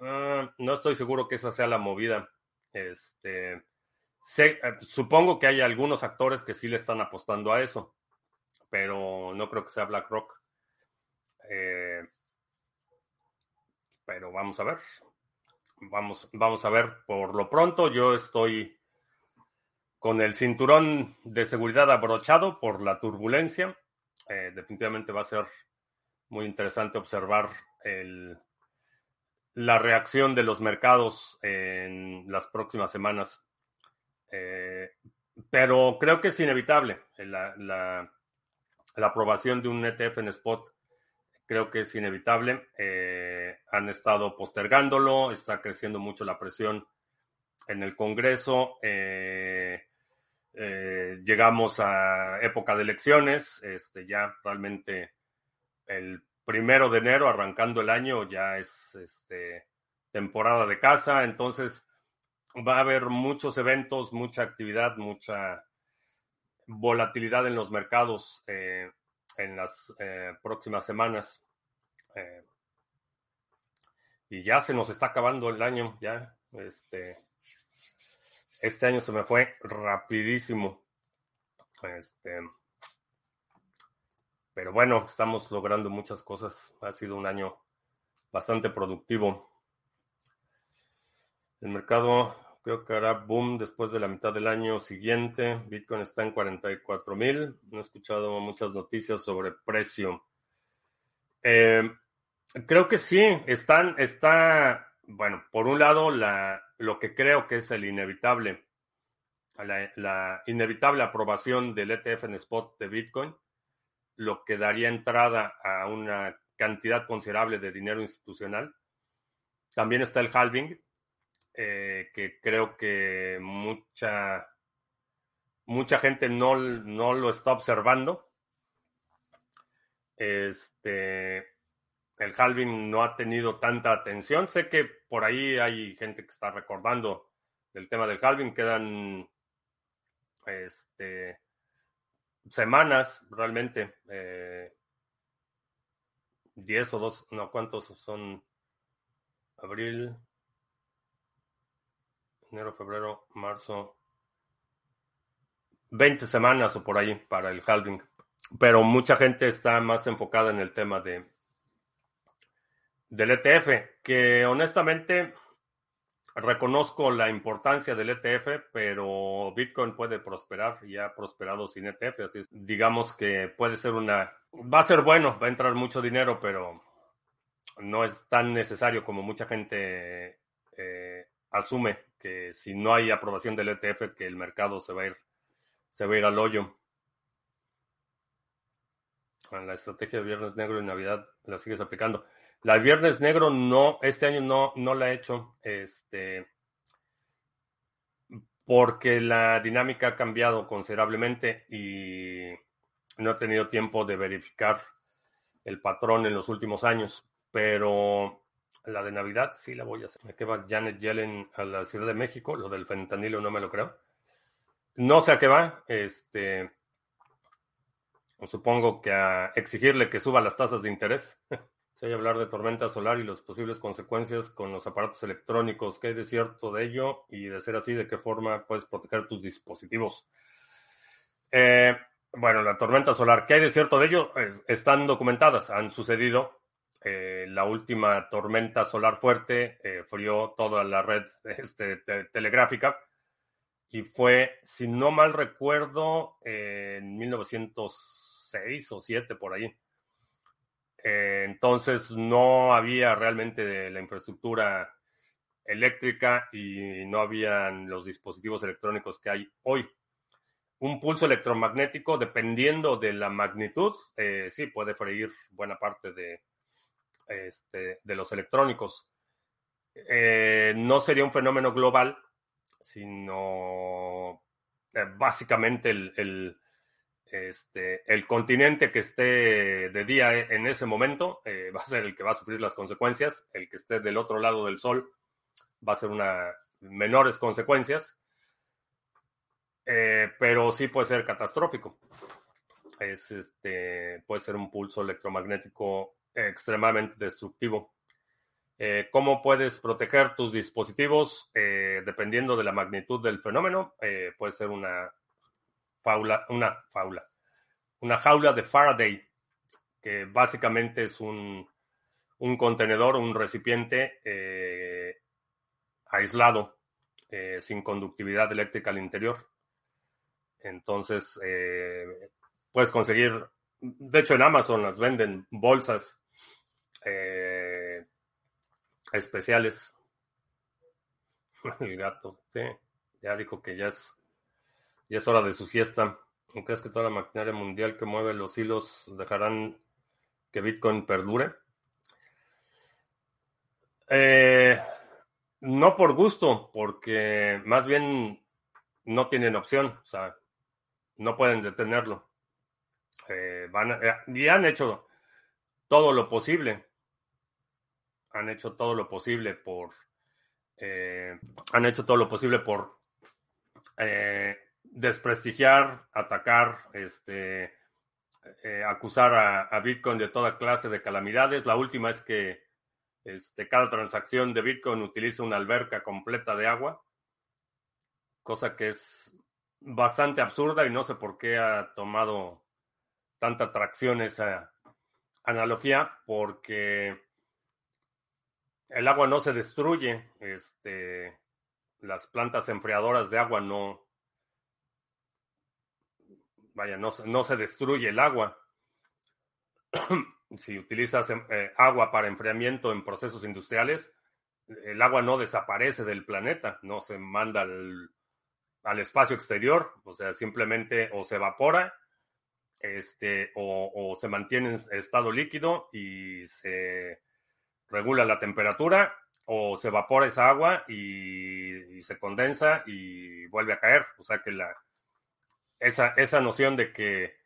S1: Ah, no estoy seguro que esa sea la movida. Este, eh, supongo que hay algunos actores que sí le están apostando a eso, pero no creo que sea BlackRock. Eh, pero vamos a ver. Vamos, vamos a ver. Por lo pronto, yo estoy con el cinturón de seguridad abrochado por la turbulencia. Eh, definitivamente va a ser muy interesante observar el, la reacción de los mercados en las próximas semanas. Eh, pero creo que es inevitable la, la, la, aprobación de un ETF en spot creo que es inevitable. Eh, han estado postergándolo, está creciendo mucho la presión en el Congreso. Eh, eh, llegamos a época de elecciones, este, ya realmente el primero de enero, arrancando el año, ya es este, temporada de casa, entonces va a haber muchos eventos, mucha actividad, mucha volatilidad en los mercados en las eh, próximas semanas. Eh, y ya se nos está acabando el año, ya. Este, este año se me fue rapidísimo. Este, pero bueno, estamos logrando muchas cosas. Ha sido un año bastante productivo. El mercado Creo que hará boom después de la mitad del año siguiente. Bitcoin está en 44 mil. No he escuchado muchas noticias sobre precio. Eh, creo que sí, están, está, bueno, por un lado, la, lo que creo que es el inevitable, la inevitable aprobación del ETF en spot de Bitcoin, lo que daría entrada a una cantidad considerable de dinero institucional. También está el halving, eh, que creo que mucha, mucha gente no, no lo está observando. Este, el halving no ha tenido tanta atención. Sé que por ahí hay gente que está recordando el tema del halving. Quedan este, semanas realmente. Eh, 10 o dos, no, ¿cuántos son? Abril, enero, febrero, marzo. 20 semanas o por ahí para el halving. Pero mucha gente está más enfocada en el tema de del ETF, que honestamente reconozco la importancia del ETF, pero Bitcoin puede prosperar y ha prosperado sin ETF, así es, digamos que puede ser una, va a ser bueno, va a entrar mucho dinero, pero no es tan necesario como mucha gente eh, asume que si no hay aprobación del ETF, que el mercado se va a ir, se va a ir al hoyo. La estrategia de Viernes Negro y Navidad la sigues aplicando. La Viernes Negro no, este año no, no la he hecho, este, porque la dinámica ha cambiado considerablemente y no he tenido tiempo de verificar el patrón en los últimos años, pero la de Navidad sí la voy a hacer. Me queda Janet Yellen a la Ciudad de México, lo del fentanilo no me lo creo. No sé a qué va, este, supongo que a exigirle que suba las tasas de interés. Se oye hablar de tormenta solar y las posibles consecuencias con los aparatos electrónicos. ¿Qué hay de cierto de ello? Y de ser así, ¿de qué forma puedes proteger tus dispositivos? Eh, bueno, la tormenta solar, ¿qué hay de cierto de ello? Eh, están documentadas, han sucedido. Eh, la última tormenta solar fuerte frió toda la red este, telegráfica y fue, si no mal recuerdo, en 1906 o 7 por ahí. Eh, entonces no había realmente la infraestructura eléctrica y no habían los dispositivos electrónicos que hay hoy. Un pulso electromagnético, dependiendo de la magnitud, eh, sí puede freír buena parte de, este, de los electrónicos. Eh, no sería un fenómeno global, sino básicamente el este, el continente que esté de día en ese momento eh, va a ser el que va a sufrir las consecuencias, el que esté del otro lado del sol va a ser una menores consecuencias, eh, pero sí puede ser catastrófico. Es este, puede ser un pulso electromagnético extremadamente destructivo. Eh, ¿Cómo puedes proteger tus dispositivos dependiendo de la magnitud del fenómeno? puede ser una una faula, una jaula de Faraday, que básicamente es un, contenedor, un recipiente eh, aislado, eh, sin conductividad eléctrica al interior. Entonces, eh, puedes conseguir, de hecho en Amazon las venden bolsas especiales. El gato, ya dijo que ya es es hora de su siesta. ¿No crees que toda la maquinaria mundial que mueve los hilos dejarán que Bitcoin perdure? Eh, no por gusto, porque más bien no tienen opción, o sea, no pueden detenerlo. Eh, eh, y han hecho todo lo posible. Han hecho todo lo posible por. han hecho todo lo posible por desprestigiar, atacar, este, eh, acusar a, Bitcoin de toda clase de calamidades. La última es que este, cada transacción de Bitcoin utiliza una alberca completa de agua, cosa que es bastante absurda y no sé por qué ha tomado tanta atracción esa analogía, porque el agua no se destruye, este, las plantas enfriadoras de agua no, vaya, no, no se destruye el agua. si utilizas eh, agua para enfriamiento en procesos industriales, el agua no desaparece del planeta, no se manda al, al espacio exterior, o sea, simplemente o se evapora este, o, se mantiene en estado líquido y se regula la temperatura, o se evapora esa agua y se condensa y vuelve a caer. O sea que la, esa, esa noción de que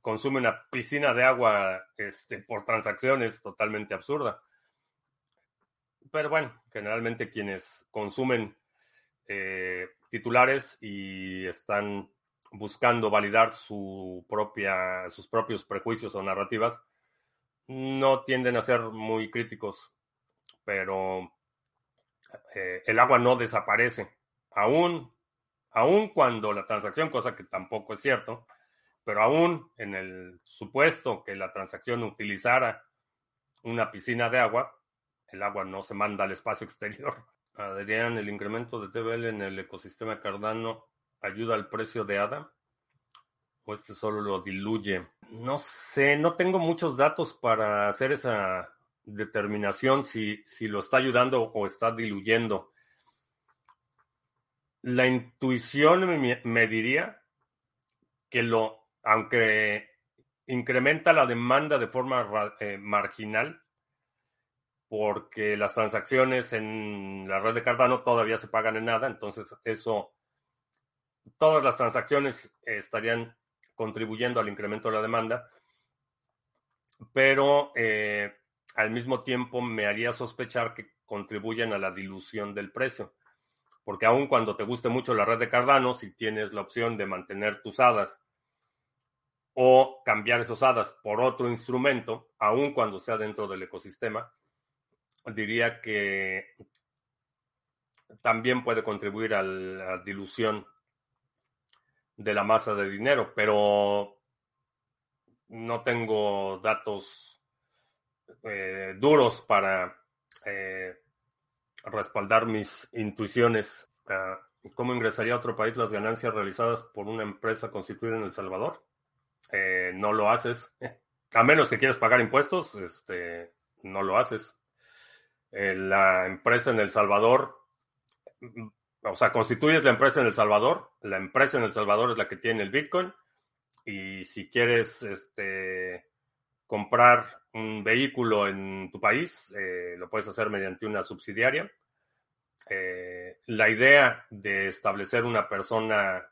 S1: consume una piscina de agua este, por transacción es totalmente absurda. Pero bueno, generalmente quienes consumen eh, titulares y están buscando validar su propia, sus propios prejuicios o narrativas, no tienden a ser muy críticos, pero eh, el agua no desaparece, aún, aún cuando la transacción, cosa que tampoco es cierto, pero aún en el supuesto que la transacción utilizara una piscina de agua, el agua no se manda al espacio exterior. Adrián, el incremento de TBL en el ecosistema Cardano ayuda al precio de ADA o este solo lo diluye. No sé, no tengo muchos datos para hacer esa determinación si, si lo está ayudando o está diluyendo. La intuición me, diría que lo, aunque incrementa la demanda de forma eh, marginal, porque las transacciones en la red de Cardano todavía se pagan en nada, entonces eso, todas las transacciones estarían contribuyendo al incremento de la demanda, pero eh, al mismo tiempo me haría sospechar que contribuyen a la dilución del precio. Porque aun cuando te guste mucho la red de Cardano, si tienes la opción de mantener tus hadas o cambiar esos hadas por otro instrumento, aun cuando sea dentro del ecosistema, diría que también puede contribuir a la dilución de la masa de dinero, pero no tengo datos eh, duros para eh, respaldar mis intuiciones. Ah, ¿Cómo ingresaría a otro país las ganancias realizadas por una empresa constituida en El Salvador? Eh, no lo haces. A menos que quieras pagar impuestos, este, no lo haces. la empresa en El Salvador, o sea, constituyes la empresa en El Salvador, la empresa en El Salvador es la que tiene el Bitcoin, y si quieres este, comprar un vehículo en tu país, eh, lo puedes hacer mediante una subsidiaria. Eh, la idea de establecer una persona,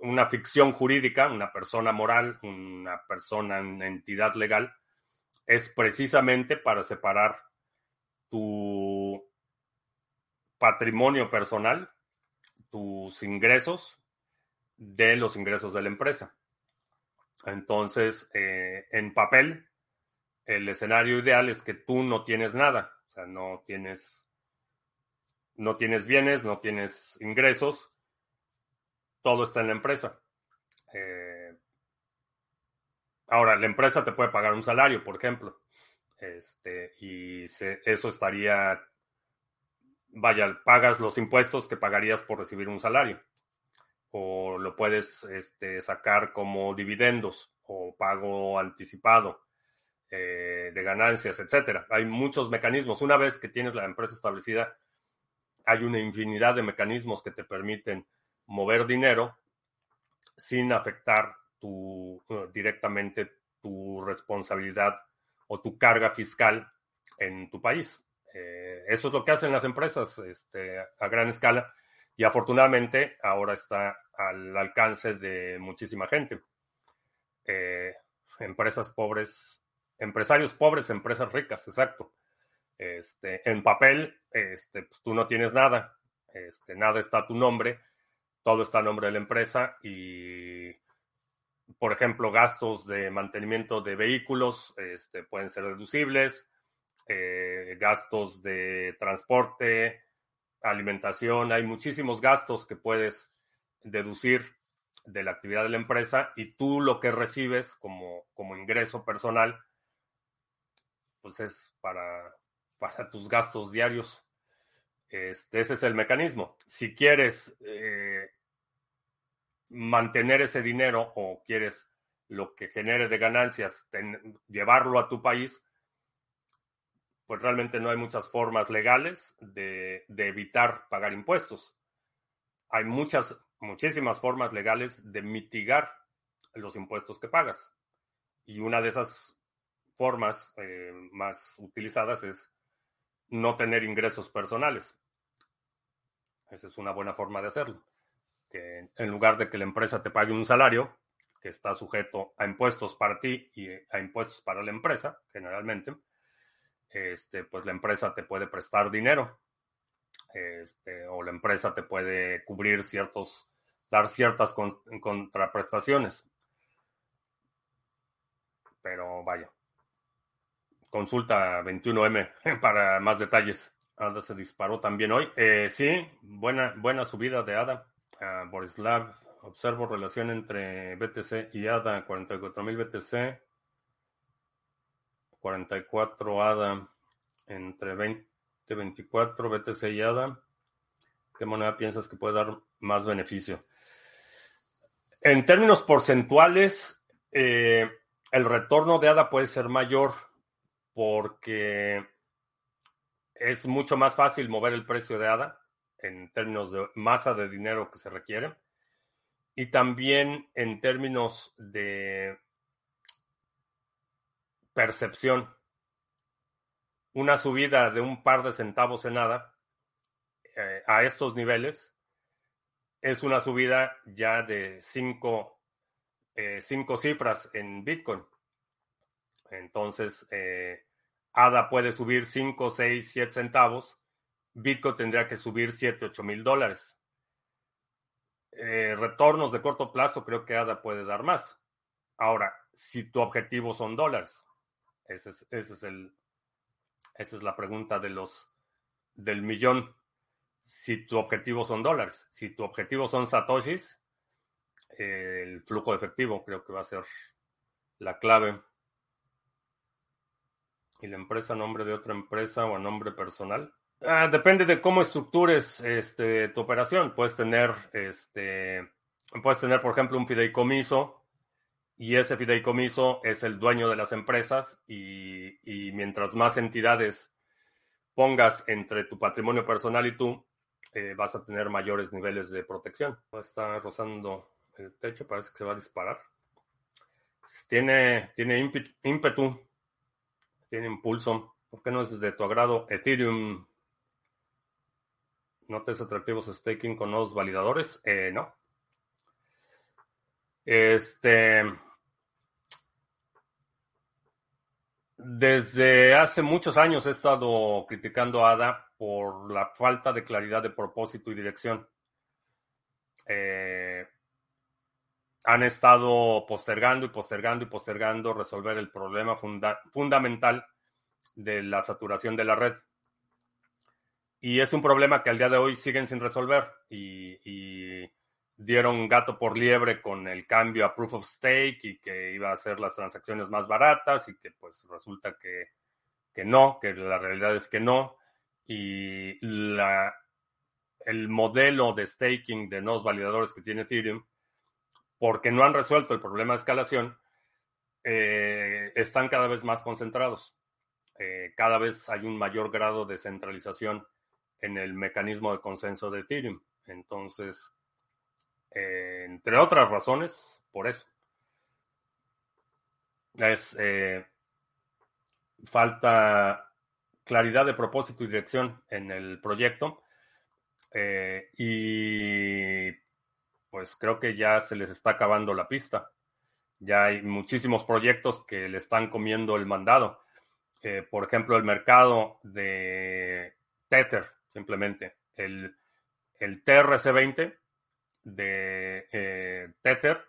S1: una ficción jurídica, una persona moral, una persona, una entidad legal, es precisamente para separar tu patrimonio personal, tus ingresos, de los ingresos de la empresa. Entonces, eh, en papel, el escenario ideal es que tú no tienes nada, o sea, no tienes, no tienes bienes, no tienes ingresos, todo está en la empresa. Eh, ahora, la empresa te puede pagar un salario, por ejemplo, este, y eso estaría, vaya, pagas los impuestos que pagarías por recibir un salario o lo puedes este, sacar como dividendos o pago anticipado eh, de ganancias, etcétera. Hay muchos mecanismos. Una vez que tienes la empresa establecida, hay una infinidad de mecanismos que te permiten mover dinero sin afectar tu, directamente tu responsabilidad o tu carga fiscal en tu país. Eh, eso es lo que hacen las empresas este, a gran escala y afortunadamente ahora está al alcance de muchísima gente. Eh, empresas pobres, empresarios pobres, empresas ricas, exacto. Este, en papel, este, pues tú no tienes nada, este, nada está a tu nombre, todo está a nombre de la empresa y, por ejemplo, gastos de mantenimiento de vehículos este, pueden ser deducibles, eh, gastos de transporte, alimentación, hay muchísimos gastos que puedes deducir de la actividad de la empresa y tú lo que recibes como, como ingreso personal, pues es para, para tus gastos diarios. Este, ese es el mecanismo. Si quieres eh, mantener ese dinero o quieres lo que genere de ganancias, llevarlo a tu país, pues realmente no hay muchas formas legales de, evitar pagar impuestos. Hay muchas, muchísimas formas legales de mitigar los impuestos que pagas. Y una de esas formas eh, más utilizadas es no tener ingresos personales. Esa es una buena forma de hacerlo. Que en lugar de que la empresa te pague un salario que está sujeto a impuestos para ti y a impuestos para la empresa, generalmente, este, pues la empresa te puede prestar dinero, este, o la empresa te puede cubrir ciertos dar ciertas contraprestaciones. Pero vaya, consulta 21M para más detalles. ADA se disparó también hoy. Eh, sí, buena, buena subida de ADA. Uh, Borislav, observo relación entre BTC y ADA, 44.000 BTC, 44 ADA, entre 20 24 BTC y ADA. ¿Qué moneda piensas que puede dar más beneficio? En términos porcentuales, eh, el retorno de ADA puede ser mayor porque es mucho más fácil mover el precio de ADA en términos de masa de dinero que se requiere y también en términos de percepción. Una subida de un par de centavos en ADA eh, a estos niveles es una subida ya de cinco, eh, cinco cifras en Bitcoin. Entonces, eh, ADA puede subir 5, 6, 7 centavos. Bitcoin tendría que subir 7, 8 mil dólares. Retornos de corto plazo, creo que ADA puede dar más. Ahora, si tu objetivo son dólares, ese es, ese es el, esa es la pregunta de los del millón. Si tu objetivo son dólares, si tu objetivo son satoshis, el flujo efectivo creo que va a ser la clave y la empresa a nombre de otra empresa o a nombre personal? Ah, depende de cómo estructures este, tu operación. Puedes tener, este, puedes tener, por ejemplo, un fideicomiso y ese fideicomiso es el dueño de las empresas y, y mientras más entidades pongas entre tu patrimonio personal y tú, eh, vas a tener mayores niveles de protección. Está rozando el techo, parece que se va a disparar. Tiene, tiene ímpetu tiene impulso. ¿Por qué no es de tu agrado Ethereum? ¿Notes atractivos staking con nuevos validadores? Eh, no. Este. Desde hace muchos años he estado criticando a ADA por la falta de claridad de propósito y dirección. Eh, han estado postergando y postergando y postergando resolver el problema fundamental de la saturación de la red. Y es un problema que al día de hoy siguen sin resolver y, dieron gato por liebre con el cambio a proof of stake y que iba a hacer las transacciones más baratas y que pues resulta que, que no, que la realidad es que no. Y la, el modelo de staking de nuevos validadores que tiene Ethereum porque no han resuelto el problema de escalación, eh, están cada vez más concentrados. Eh, cada vez hay un mayor grado de centralización en el mecanismo de consenso de Ethereum. Entonces, eh, entre otras razones, por eso. Es falta claridad de propósito y dirección en el proyecto. y pues creo que ya se les está acabando la pista. Ya hay muchísimos proyectos que le están comiendo el mandado. Eh, por ejemplo, el mercado de Tether, simplemente. El, el TRC20 de eh, Tether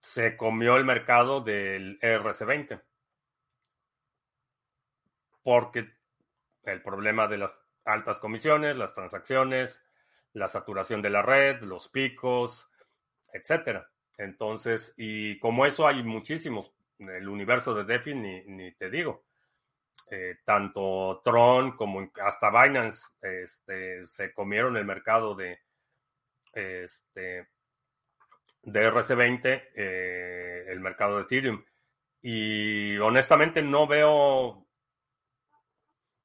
S1: se comió el mercado del ERC20. Porque el problema de las altas comisiones, las transacciones, la saturación de la red, los picos, etcétera. Entonces, y como eso hay muchísimos, el universo de DeFi ni, te digo. Eh, tanto Tron como hasta Binance este, se comieron el mercado de, este, de RC20, eh, el mercado de Ethereum. Y honestamente no veo,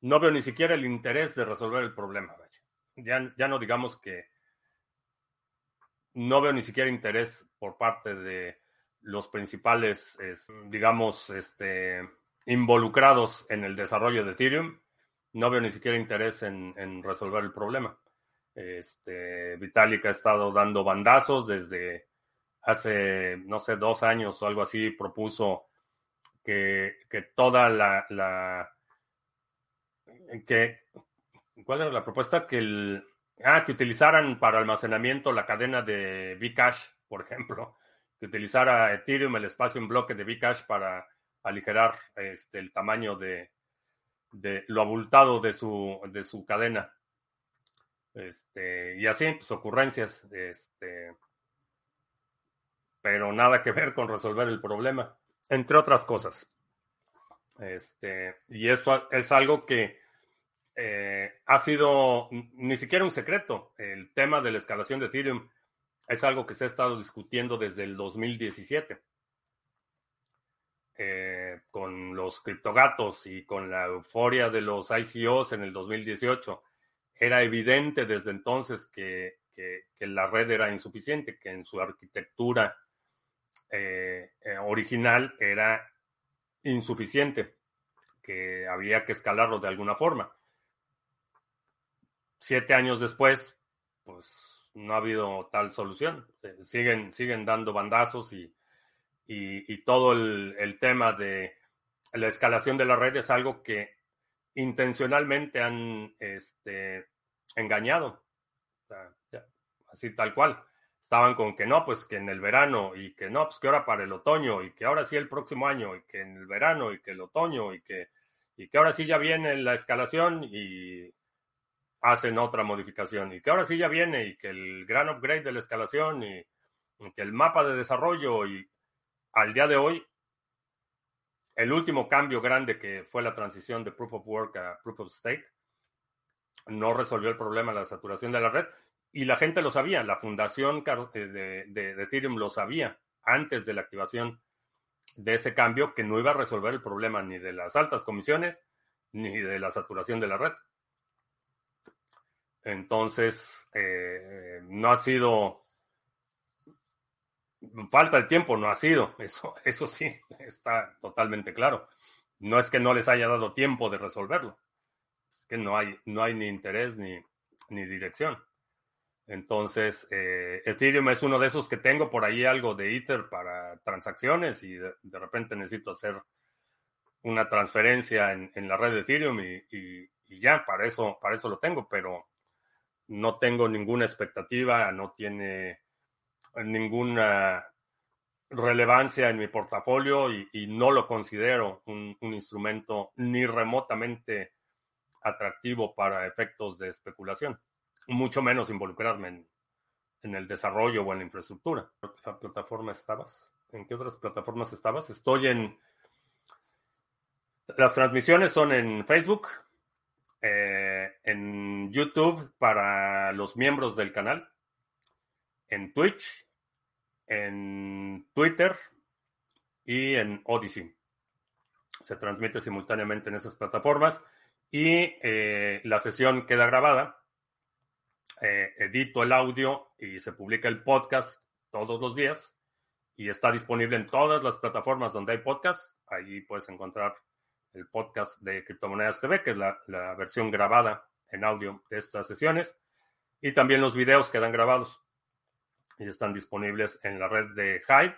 S1: no veo ni siquiera el interés de resolver el problema ya, no digamos que no veo ni siquiera interés por parte de los principales, digamos, este, involucrados en el desarrollo de Ethereum. No veo ni siquiera interés en, resolver el problema. Este, Vitalik ha estado dando bandazos desde hace, no sé, dos años o algo así, propuso que, que toda la, la que, ¿Cuál era la propuesta? Que el, Ah, que utilizaran para almacenamiento la cadena de Bcash, por ejemplo. Que utilizara Ethereum, el espacio en bloque de Bcash para aligerar este, el tamaño de, de lo abultado de su, de su cadena. Este, y así, pues ocurrencias, este, pero nada que ver con resolver el problema, entre otras cosas. Este, y esto es algo que eh, ha sido ni siquiera un secreto. El tema de la escalación de Ethereum es algo que se ha estado discutiendo desde el 2017. Eh, con los criptogatos y con la euforia de los ICOs en el 2018, era evidente desde entonces que, la red era insuficiente, que en su arquitectura eh, original era insuficiente, que había que escalarlo de alguna forma siete años después, pues no ha habido tal solución. Siguen, siguen dando bandazos y, y, todo el, tema de la escalación de la red es algo que intencionalmente han este, engañado. así tal cual. Estaban con que no, pues que en el verano y que no, pues que ahora para el otoño y que ahora sí el próximo año y que en el verano y que el otoño y que, y que ahora sí ya viene la escalación y hacen otra modificación y que ahora sí ya viene y que el gran upgrade de la escalación y, que el mapa de desarrollo y al día de hoy el último cambio grande que fue la transición de Proof of Work a Proof of Stake no resolvió el problema de la saturación de la red y la gente lo sabía, la fundación eh, de, Ethereum lo sabía antes de la activación de ese cambio que no iba a resolver el problema ni de las altas comisiones ni de la saturación de la red. Entonces, eh, no ha sido falta de tiempo, no ha sido, eso, eso sí, está totalmente claro. No es que no les haya dado tiempo de resolverlo, es que no hay, no hay ni interés ni, ni dirección. Entonces, eh, Ethereum es uno de esos que tengo por ahí algo de Ether para transacciones y de, repente necesito hacer una transferencia en, la red de Ethereum y, y, ya, para eso, para eso lo tengo, pero no tengo ninguna expectativa, no tiene ninguna relevancia en mi portafolio y, no lo considero un, instrumento ni remotamente atractivo para efectos de especulación, mucho menos involucrarme en, en el desarrollo o en la infraestructura. ¿En qué plataforma estabas? ¿En qué otras plataformas estabas? Estoy en... Las transmisiones son en Facebook, eh, en YouTube para los miembros del canal, en Twitch, en Twitter y en Odyssey. Se transmite simultáneamente en esas plataformas y eh, la sesión queda grabada. Eh, edito el audio y se publica el podcast todos los días y está disponible en todas las plataformas donde hay podcast. Allí puedes encontrar el podcast de Criptomonedas TV, que es la, versión grabada en audio de estas sesiones, y también los videos quedan grabados y están disponibles en la red de Hive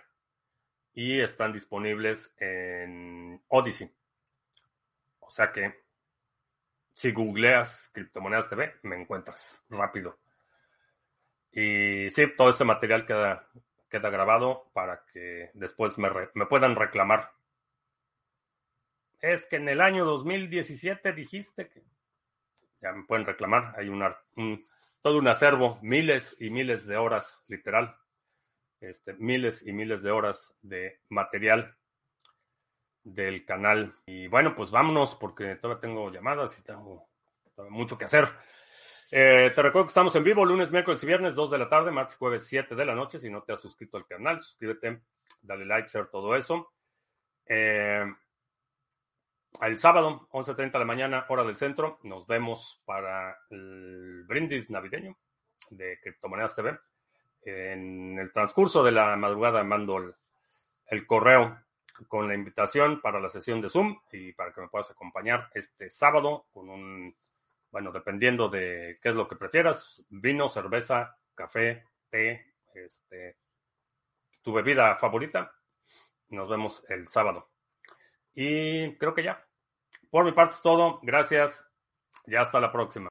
S1: y están disponibles en Odyssey. O sea que si googleas Criptomonedas TV, me encuentras rápido. Y sí, todo este material queda, queda grabado para que después me, me puedan reclamar. Es que en el año 2017 dijiste que ya me pueden reclamar, hay una, todo un acervo, miles y miles de horas, literal, este, miles y miles de horas de material del canal. Y bueno, pues vámonos porque todavía tengo llamadas y tengo mucho que hacer. Eh, te recuerdo que estamos en vivo lunes, miércoles y viernes, 2 de la tarde, martes, jueves, 7 de la noche. Si no te has suscrito al canal, suscríbete, dale like, share todo eso. Eh, el sábado, 11.30 de la mañana, hora del centro, nos vemos para el brindis navideño de Criptomonedas TV. En el transcurso de la madrugada mando el, correo con la invitación para la sesión de Zoom y para que me puedas acompañar este sábado con un, bueno, dependiendo de qué es lo que prefieras, vino, cerveza, café, té, este, tu bebida favorita. Nos vemos el sábado. Y creo que ya. Por mi parte es todo. Gracias. Ya hasta la próxima.